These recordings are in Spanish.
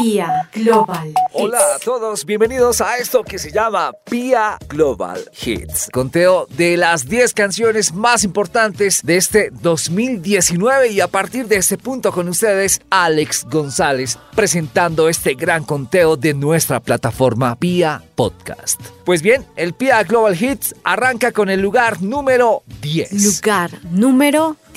Pia Global. Hola a todos, bienvenidos a esto que se llama Pia Global Hits. Conteo de las 10 canciones más importantes de este 2019 y a partir de este punto con ustedes, Alex González, presentando este gran conteo de nuestra plataforma Pia Podcast. Pues bien, el Pia Global Hits arranca con el lugar número 10. Lugar número 10.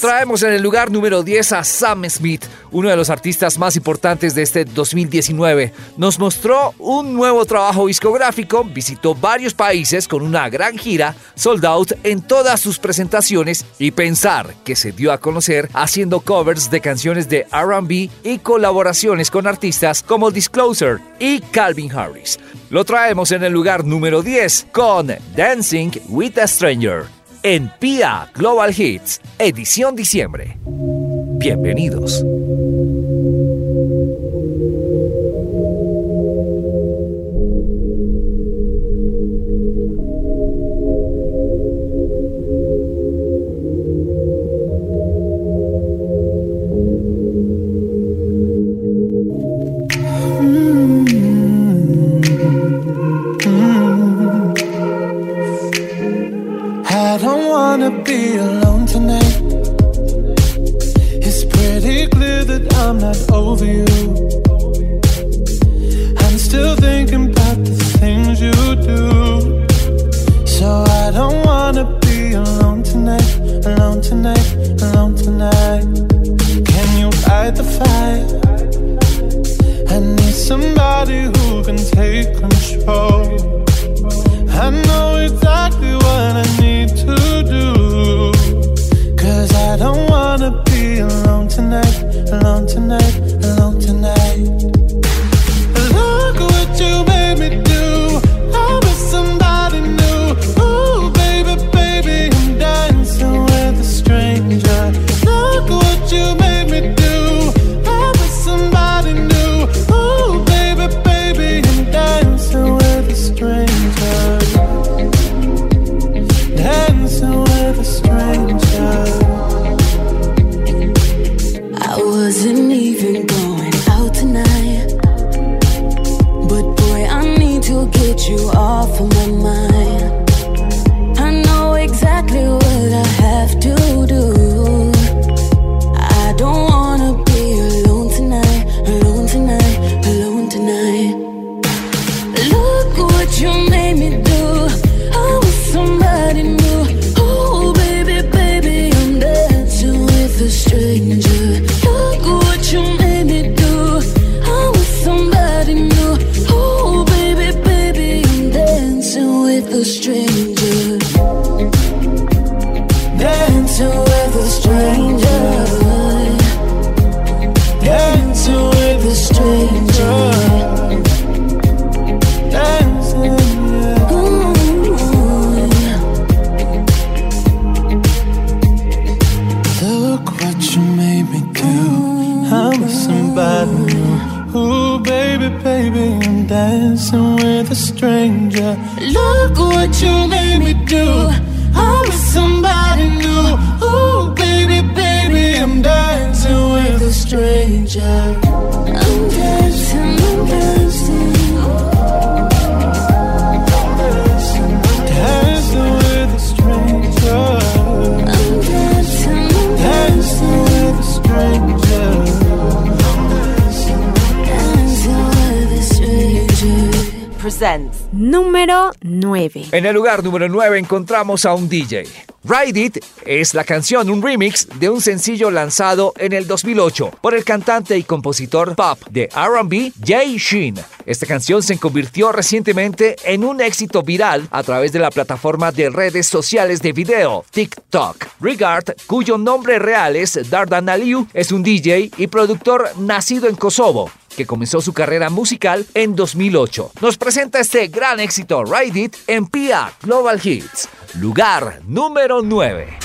Traemos en el lugar número 10 a Sam Smith, uno de los artistas más importantes de este 2019. Nos mostró un nuevo trabajo discográfico, visitó varios países con una gran gira, sold out en todas sus presentaciones y pensar que se dio a conocer haciendo covers de canciones de RB y colaboraciones con artistas como Disclosure y Calvin Harris. Lo traemos en el lugar número 10 con Dancing with a Stranger en PIA Global Hits, edición diciembre. Bienvenidos. wanna be alone tonight. It's pretty clear that I'm not over you. I'm still thinking about the things you do. So I don't wanna be alone tonight, alone tonight, alone tonight. Can you fight the fight? I need somebody who can take control. I know exactly what I need. Número En el lugar número 9 encontramos a un DJ. Ride It es la canción, un remix de un sencillo lanzado en el 2008 por el cantante y compositor pop de RB Jay Sheen. Esta canción se convirtió recientemente en un éxito viral a través de la plataforma de redes sociales de video TikTok. Regard, cuyo nombre real es Dardan Aliu, es un DJ y productor nacido en Kosovo que comenzó su carrera musical en 2008. Nos presenta este gran éxito Ride It en PIA Global Hits, lugar número 9.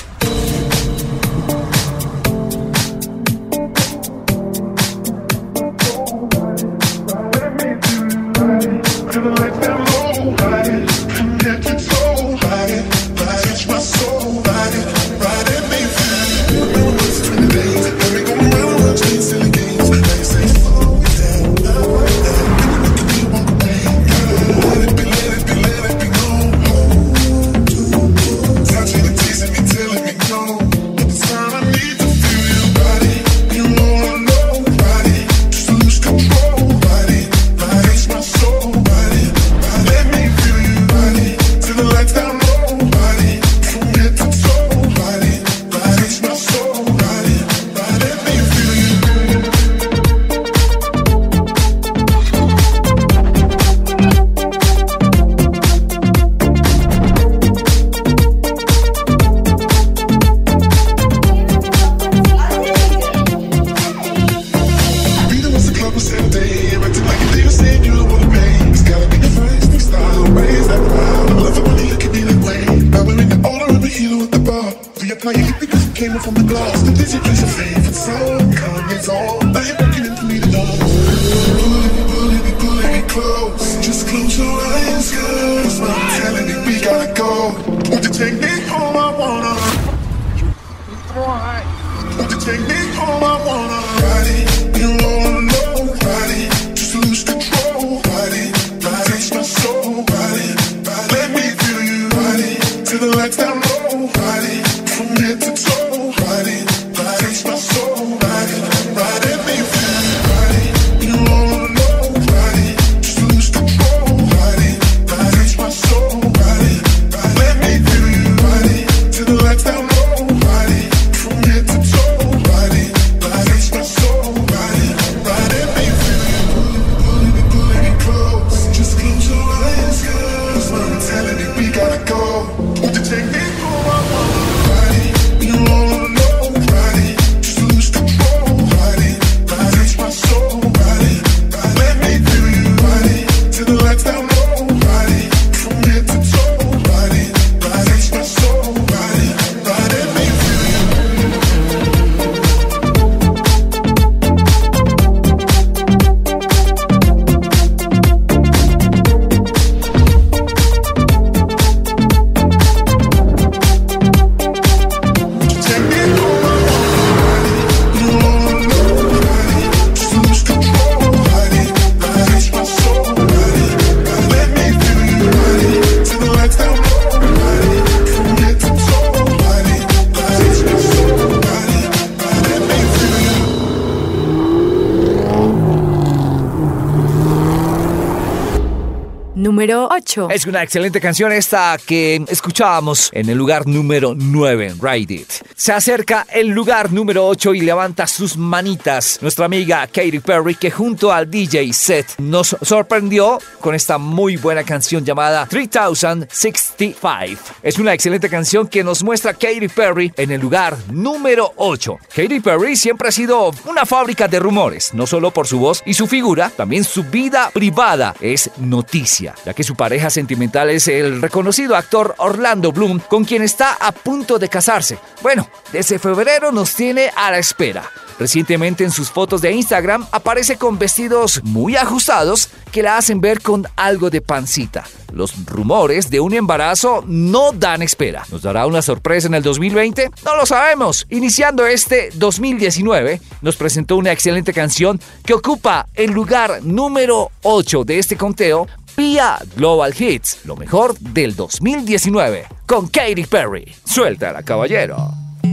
Es una excelente canción esta que escuchábamos en el lugar número 9, Ride It. Se acerca el lugar número 8 y levanta sus manitas nuestra amiga Katy Perry que junto al DJ Seth nos sorprendió con esta muy buena canción llamada 3065. Es una excelente canción que nos muestra Katy Perry en el lugar número 8. Katy Perry siempre ha sido una fábrica de rumores, no solo por su voz y su figura, también su vida privada es noticia, ya que su pareja sentimental es el reconocido actor Orlando Bloom, con quien está a punto de casarse. Bueno, desde febrero nos tiene a la espera. Recientemente en sus fotos de Instagram aparece con vestidos muy ajustados que la hacen ver con algo de pancita. Los rumores de un embarazo no dan espera. ¿Nos dará una sorpresa en el 2020? No lo sabemos. Iniciando este 2019, nos presentó una excelente canción que ocupa el lugar número 8 de este conteo vía Global Hits, lo mejor del 2019, con Katy Perry. Suelta caballero. No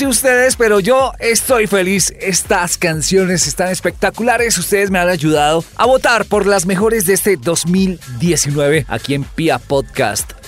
sé ustedes, pero yo estoy feliz. Estas canciones están espectaculares. Ustedes me han ayudado a votar por las mejores de este 2019 aquí en Pia Podcast.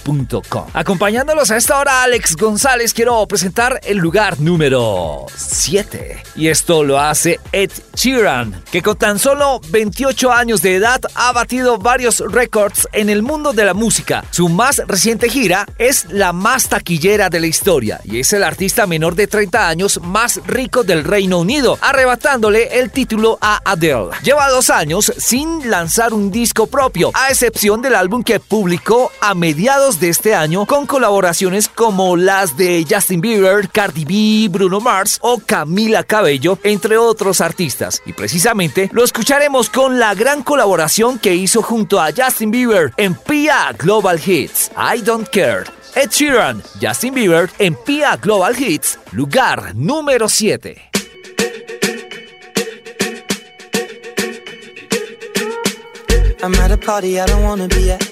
Acompañándolos a esta hora, Alex González, quiero presentar el lugar número 7. Y esto lo hace Ed Sheeran, que con tan solo 28 años de edad ha batido varios récords en el mundo de la música. Su más reciente gira es la más taquillera de la historia y es el artista menor de 30 años más rico del Reino Unido, arrebatándole el título a Adele. Lleva dos años sin lanzar un disco propio, a excepción del álbum que publicó a mediados de este año con colaboraciones como las de Justin Bieber, Cardi B, Bruno Mars o Camila Cabello, entre otros artistas. Y precisamente lo escucharemos con la gran colaboración que hizo junto a Justin Bieber en PIA Global Hits, I Don't Care. Ed Sheeran, Justin Bieber en PIA Global Hits, lugar número 7. I'm at a party I don't be at.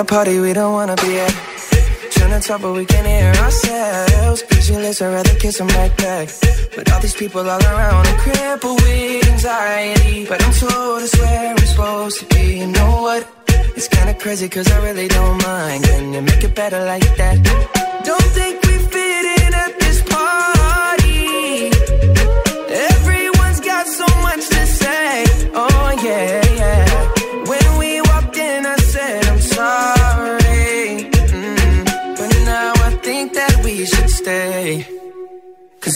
a party we don't wanna be at. Trying to talk, but we can't hear ourselves. Pictureless, I'd rather kiss them right back. But all these people all around, I'm crippled with anxiety. But I'm told it's where I'm supposed to be. You know what? It's kinda crazy, cause I really don't mind. Can you make it better like that? Don't think we fit in at this party.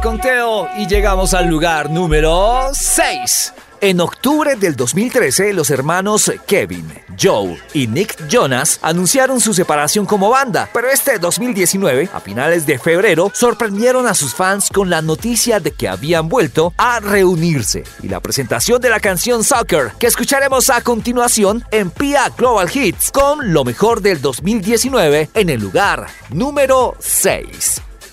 conteo y llegamos al lugar número 6. En octubre del 2013, los hermanos Kevin, Joe y Nick Jonas anunciaron su separación como banda, pero este 2019, a finales de febrero, sorprendieron a sus fans con la noticia de que habían vuelto a reunirse y la presentación de la canción Soccer, que escucharemos a continuación en PIA Global Hits con lo mejor del 2019 en el lugar número 6.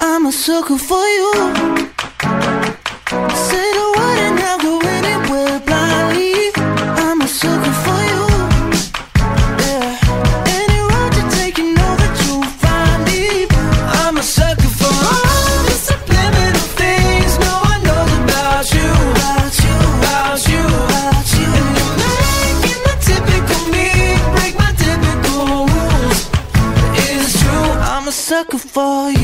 I'm a sucker for you. Say the word and I'll go anywhere blindly. I'm a sucker for you. Yeah. Any road you know that you'll find me. I'm a sucker for all things no one knows about you. About you. About you. About you. And you're making typical me break my typical rules. It's true. I'm a sucker for you.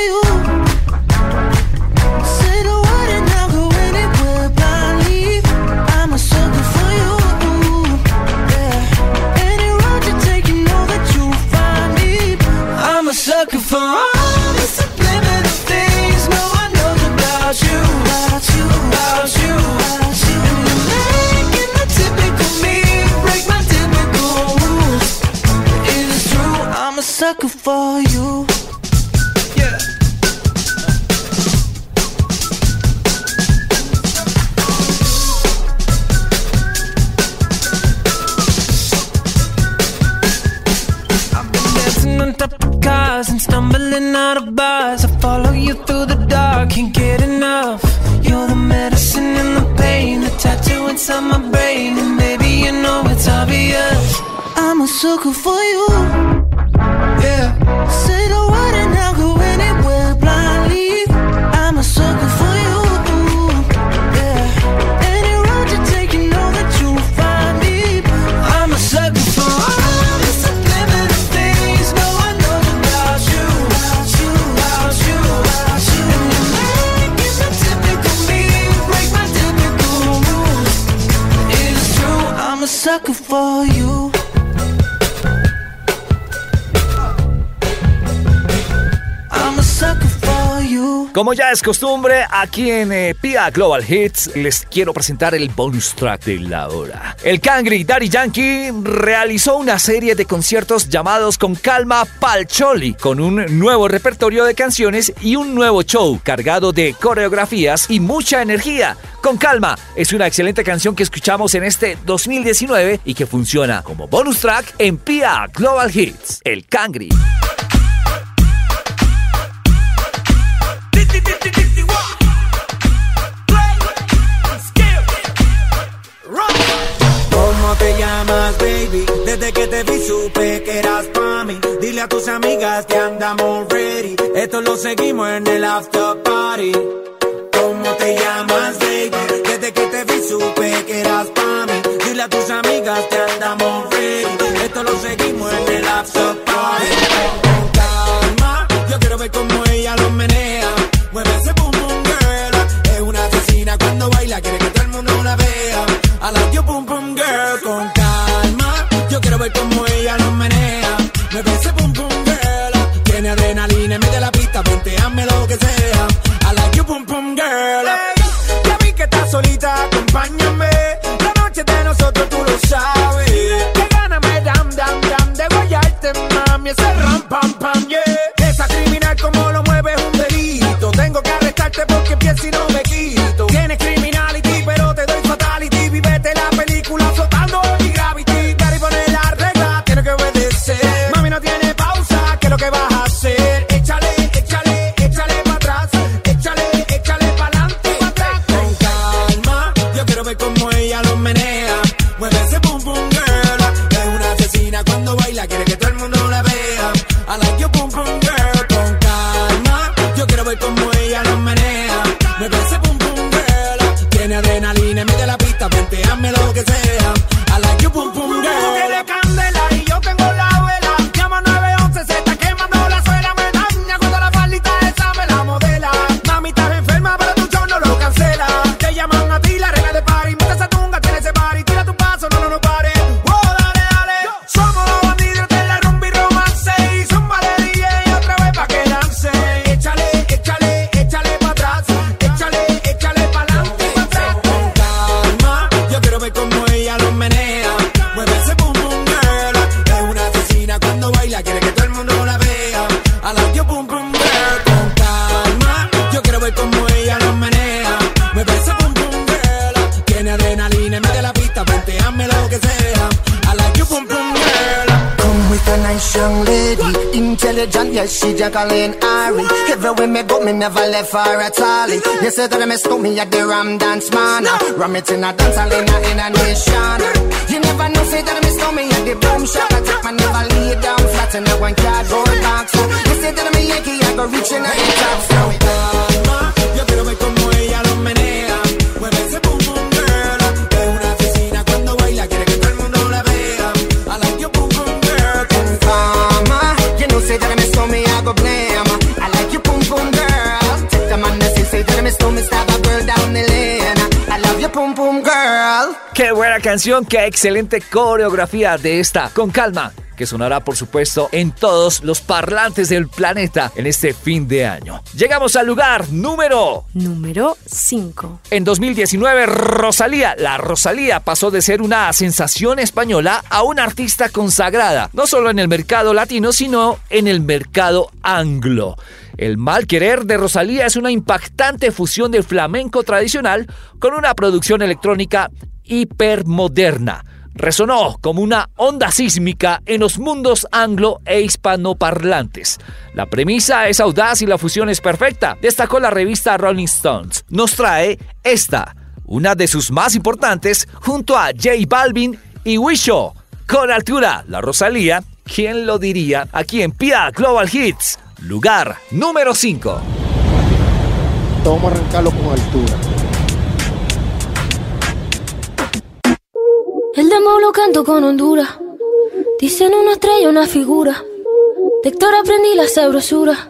Como ya es costumbre, aquí en eh, PIA Global Hits les quiero presentar el bonus track de la hora. El Cangri Daddy Yankee realizó una serie de conciertos llamados Con Calma Palcholi, con un nuevo repertorio de canciones y un nuevo show cargado de coreografías y mucha energía. Con Calma es una excelente canción que escuchamos en este 2019 y que funciona como bonus track en PIA Global Hits. El Cangri. Baby? Desde que te vi supe que eras pa' mí. Dile a tus amigas que andamos ready. Esto lo seguimos en el after party. ¿Cómo te llamas, baby? Desde que te vi supe que eras pa' mí. Dile a tus amigas que andamos ready. Esto lo seguimos en el after party. Con calma, yo quiero ver cómo ella lo menea. Left her at all. You say that I miss me at the Ram Dance Man. Ram it in a dance hall in a, in a nation. You never know, say that I miss me at the boom shop. I take my never lay down flat in a one cardboard box. You say that I'm a Yankee, I go reaching out the top. So, calma, Boom boom girl. Qué buena canción, qué excelente coreografía de esta. Con calma. Que sonará, por supuesto, en todos los parlantes del planeta en este fin de año. Llegamos al lugar número Número 5. En 2019, Rosalía, la Rosalía pasó de ser una sensación española a una artista consagrada, no solo en el mercado latino, sino en el mercado anglo. El mal querer de Rosalía es una impactante fusión del flamenco tradicional con una producción electrónica hipermoderna. Resonó como una onda sísmica en los mundos anglo e hispanoparlantes. La premisa es audaz y la fusión es perfecta, destacó la revista Rolling Stones. Nos trae esta, una de sus más importantes, junto a J Balvin y Wisho. Con altura, la Rosalía, ¿quién lo diría? Aquí en Pia Global Hits, lugar número 5. Vamos a arrancarlo con altura. El demo lo canto con Honduras. Dicen una estrella, una figura. De Héctor aprendí la sabrosura.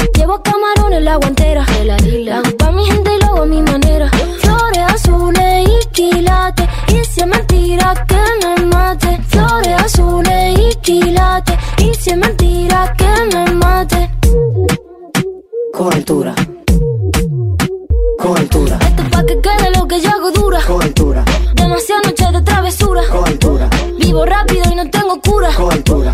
Llevo camarones en la guantera. La hago pa' mi gente y lo hago a mi manera. Flores azules y quilates. Y si es mentira que me mate. Flores azules y quilates. Y si es mentira que me mate. Con altura, Esto es pa' que quede lo que yo hago dura. con altura, Demasiadas noches de travesura. con altura, Vivo rápido y no tengo cura. con altura,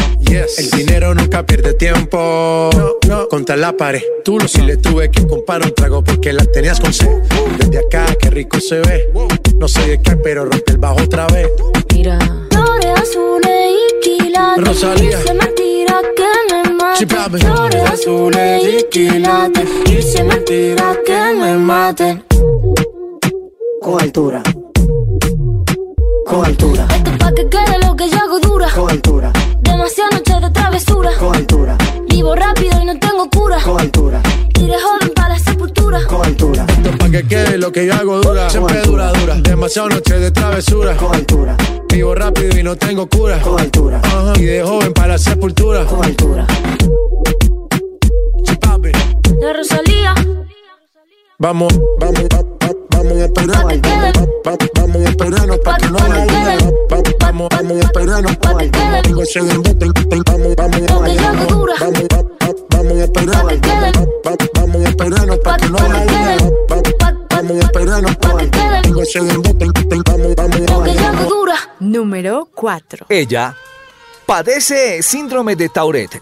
El dinero nunca pierde tiempo. Contra la pared. Tú lo si le tuve que comprar un trago porque la tenías con sed. Desde acá, qué rico se ve. No sé de qué, pero rompe el bajo otra vez. Mira. Flores azules y quilates. Rosalía. Y si es mentira que me mate. Sí. Flores azules y quilates. Y si es mentira que me mate. Con altura, con altura, Esto es pa' que quede lo que yo hago dura. con altura, Demasiadas noches de travesura. con altura, Vivo rápido y no tengo cura. con altura, Y de joven para la sepultura. con altura, Esto es pa' que quede lo que yo hago dura. Siempre dura, dura. Demasiadas noches de travesura. con altura, Vivo rápido y no tengo cura. con altura, Ajá. Y de joven para la sepultura. con altura. La Rosalía. Vamos, vamos, va- va- vamos a esperarnos. Vamos a esperarnos para que no Vamos, vamos a esperarnos. Digo, se Vamos, vamos, vamos, vamos a esperarnos. Que Vamos a esperarnos. Número 4. Ella padece síndrome de Tourette.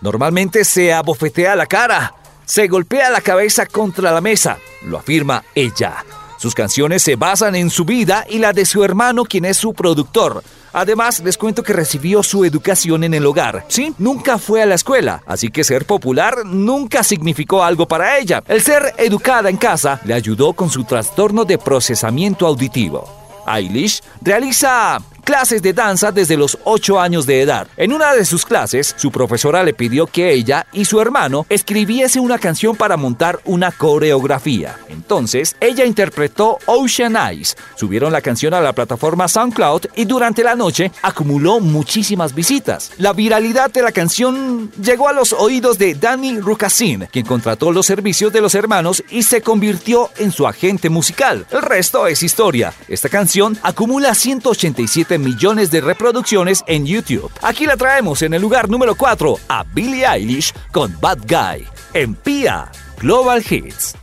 Normalmente se abofetea la cara, se golpea la cabeza contra la mesa, lo afirma ella. Sus canciones se basan en su vida y la de su hermano, quien es su productor. Además, les cuento que recibió su educación en el hogar. Sí, nunca fue a la escuela, así que ser popular nunca significó algo para ella. El ser educada en casa le ayudó con su trastorno de procesamiento auditivo. Eilish realiza clases de danza desde los 8 años de edad. En una de sus clases, su profesora le pidió que ella y su hermano escribiese una canción para montar una coreografía. Entonces, ella interpretó Ocean Eyes. Subieron la canción a la plataforma SoundCloud y durante la noche acumuló muchísimas visitas. La viralidad de la canción llegó a los oídos de Danny Rukasin, quien contrató los servicios de los hermanos y se convirtió en su agente musical. El resto es historia. Esta canción acumula 187 millones de reproducciones en YouTube. Aquí la traemos en el lugar número 4 a Billie Eilish con Bad Guy en PIA Global Hits.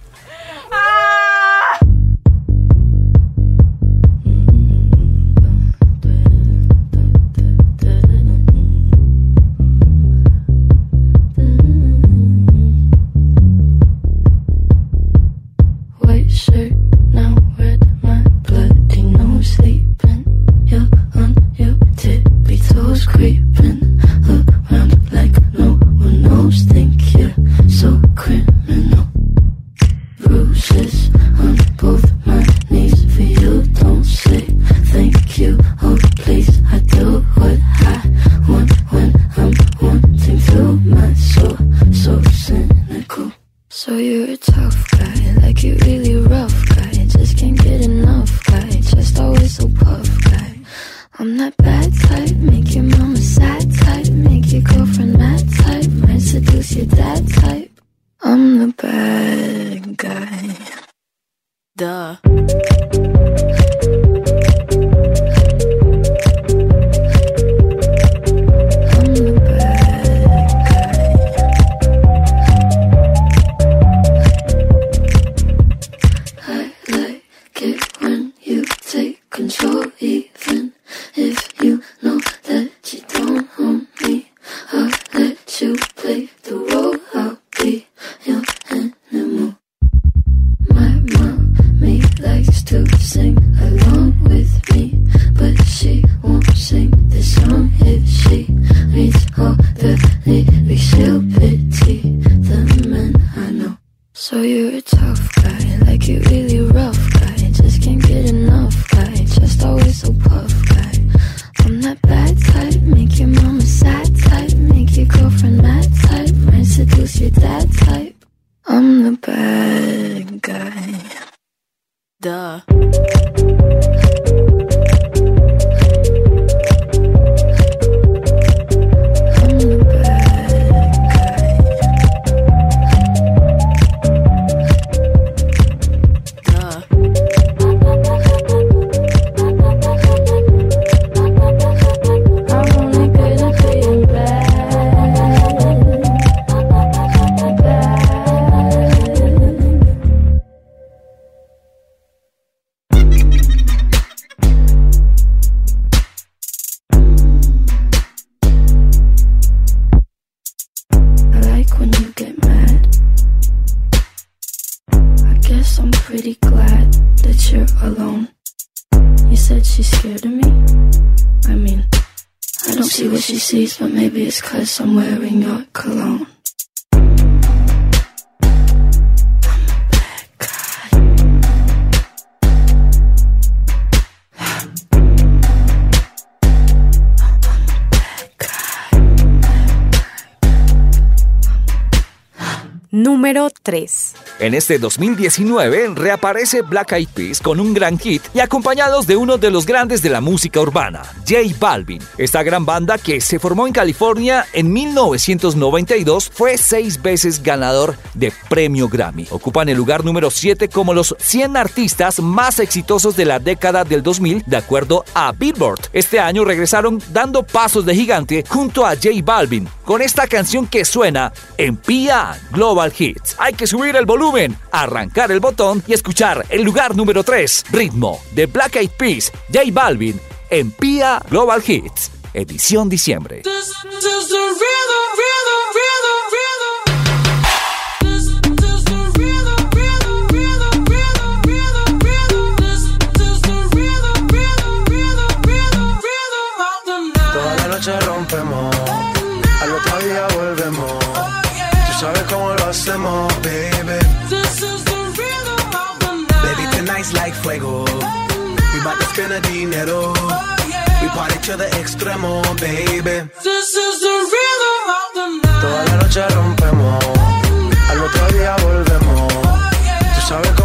Número 3. En este 2019 reaparece Black Eyed Peas con un gran hit y acompañados de uno de los grandes de la música urbana, J Balvin. Esta gran banda que se formó en California en 1992 fue seis veces ganador de premio Grammy. Ocupan el lugar número 7 como los 100 artistas más exitosos de la década del 2000 de acuerdo a Billboard. Este año regresaron dando pasos de gigante junto a J Balvin con esta canción que suena en PIA Global Hits. Hay que subir el volumen, arrancar el botón y escuchar el lugar número 3, Ritmo, de Black Eyed Peas, J Balvin, en PIA Global Hits, edición diciembre. Dinero. We party to the extremo, baby. This is the rhythm of the night. Toda la noche rompemos, al otro día volvemos. Tú sabes cómo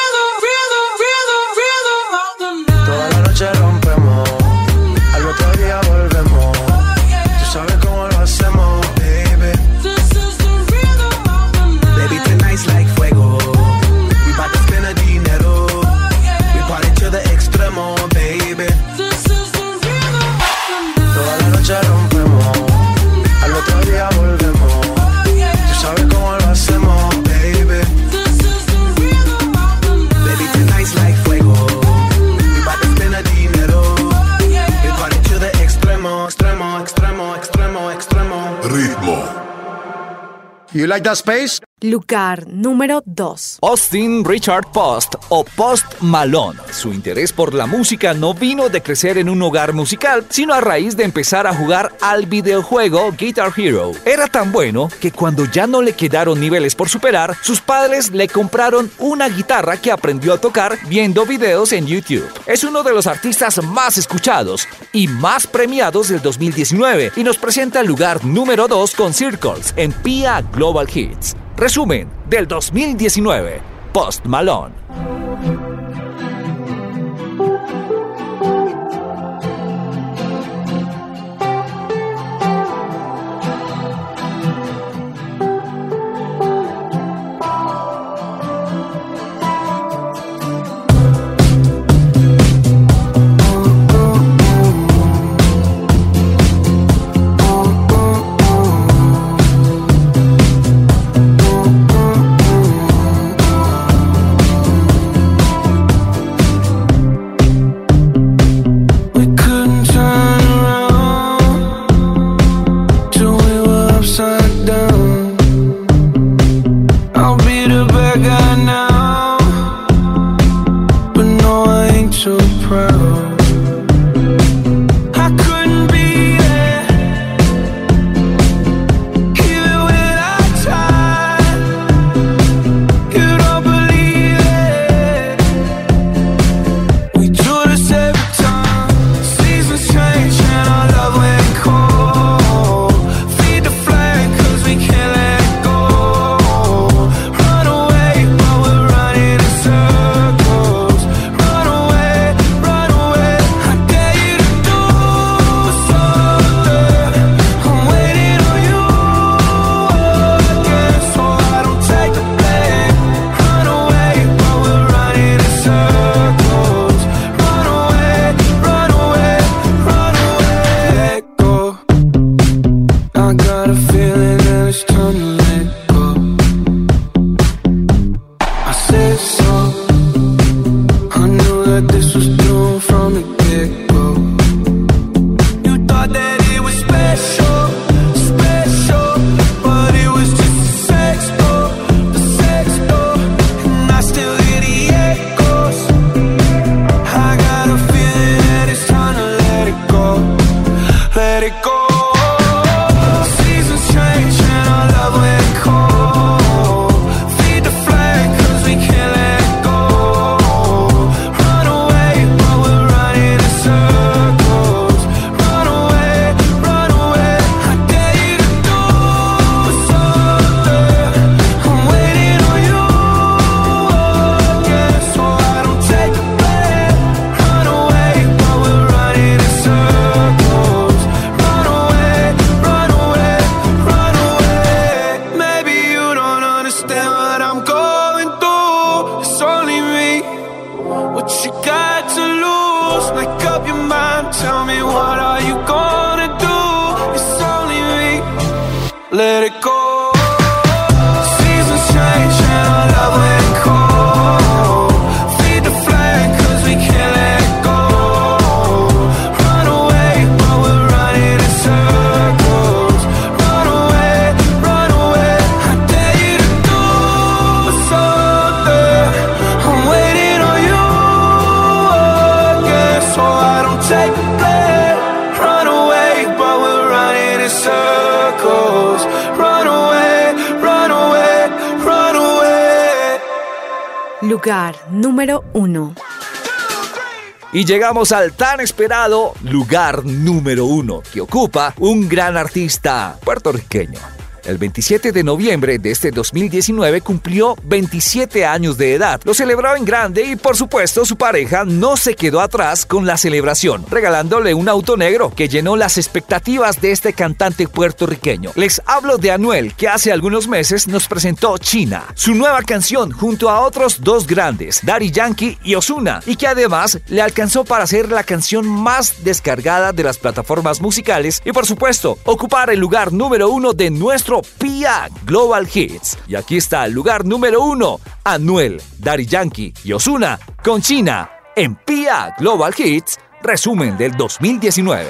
Like that space? Lugar número 2. Austin Richard Post o Post Malone. Su interés por la música no vino de crecer en un hogar musical, sino a raíz de empezar a jugar al videojuego Guitar Hero. Era tan bueno que cuando ya no le quedaron niveles por superar, sus padres le compraron una guitarra que aprendió a tocar viendo videos en YouTube. Es uno de los artistas más escuchados y más premiados del 2019 y nos presenta el lugar número 2 con Circles en PIA Global Hits. Resumen del 2019. Post Malone. Y llegamos al tan esperado lugar número uno que ocupa un gran artista puertorriqueño. El 27 de noviembre de este 2019 cumplió 27 años de edad. Lo celebraba en grande y por supuesto su pareja no se quedó atrás con la celebración, regalándole un auto negro que llenó las expectativas de este cantante puertorriqueño. Les hablo de Anuel, que hace algunos meses nos presentó China, su nueva canción junto a otros dos grandes, Daddy Yankee y Osuna, y que además le alcanzó para ser la canción más descargada de las plataformas musicales y por supuesto ocupar el lugar número uno de nuestro Pia Global Hits. Y aquí está el lugar número uno, Anuel, Daddy Yankee y Osuna con China en Pia Global Hits, resumen del 2019.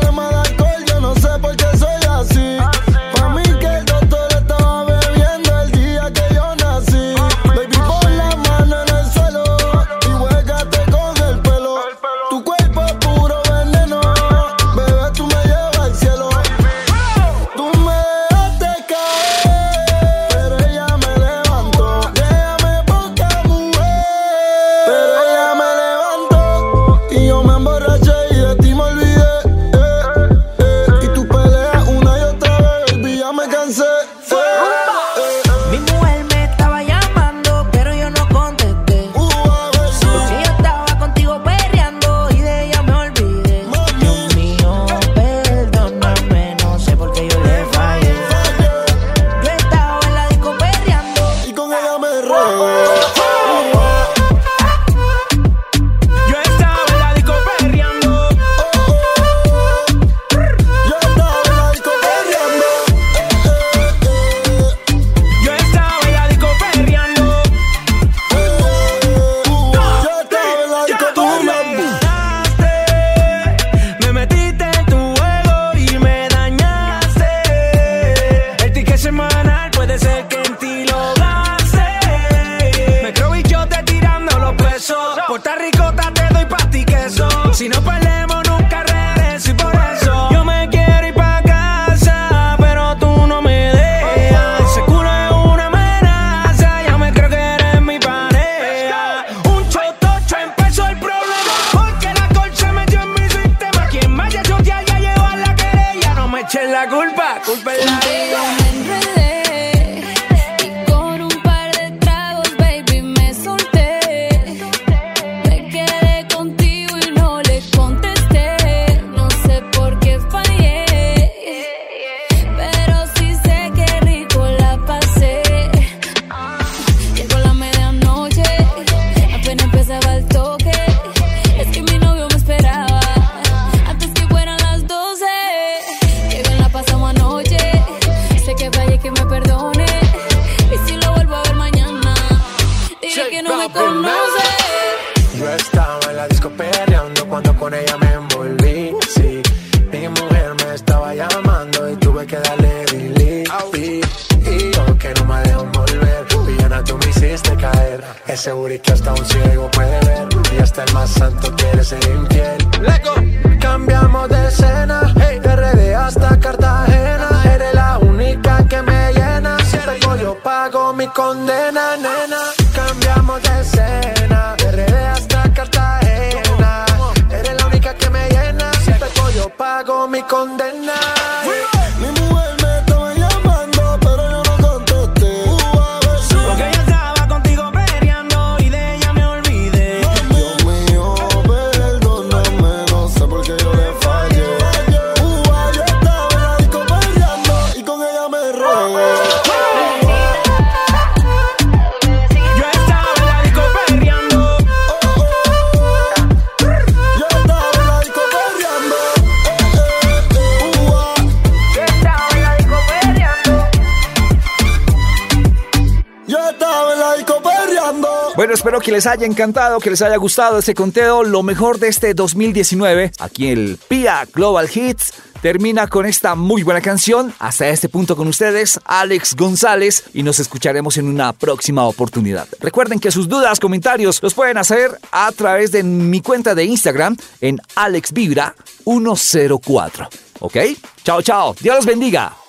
más santo quiere ser infiel. Cambiamos de escena que les haya encantado, que les haya gustado este conteo, lo mejor de este 2019. Aquí el PIA Global Hits termina con esta muy buena canción. Hasta este punto con ustedes, Alex González, y nos escucharemos en una próxima oportunidad. Recuerden que sus dudas, comentarios los pueden hacer a través de mi cuenta de Instagram en AlexVibra104. ¿Ok? Chao, chao. Dios los bendiga.